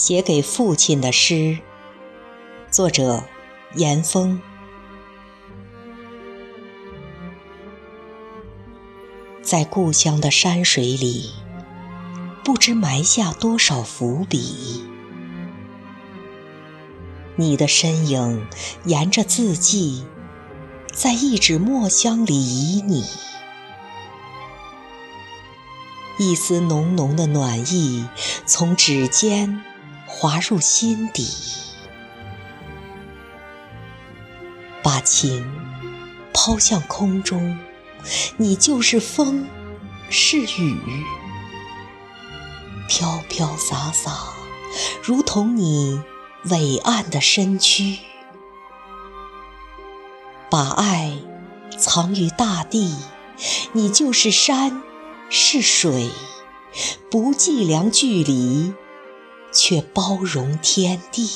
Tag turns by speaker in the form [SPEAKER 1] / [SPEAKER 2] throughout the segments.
[SPEAKER 1] 写给父亲的诗，作者严峰。在故乡的山水里，不知埋下多少伏笔。你的身影沿着字迹，在一纸墨香里旖旎，一丝浓浓的暖意从指尖。滑入心底，把情抛向空中，你就是风，是雨，飘飘洒洒，如同你伟岸的身躯。把爱藏于大地，你就是山，是水，不计量距离。却包容天地，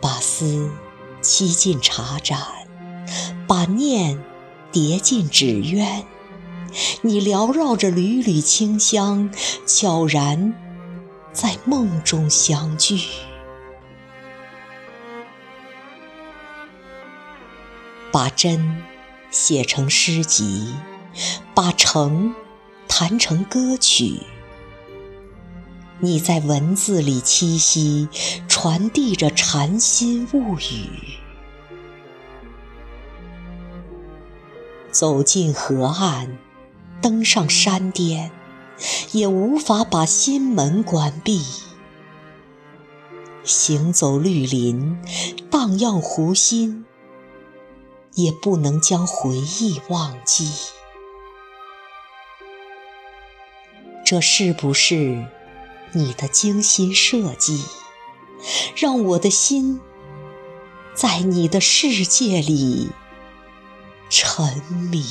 [SPEAKER 1] 把思沏进茶盏，把念叠进纸鸢。你缭绕着缕缕清香，悄然在梦中相聚。把真写成诗集，把诚。弹成歌曲，你在文字里栖息，传递着禅心物语。走进河岸，登上山巅，也无法把心门关闭。行走绿林，荡漾湖心，也不能将回忆忘记。这是不是你的精心设计，让我的心在你的世界里沉迷？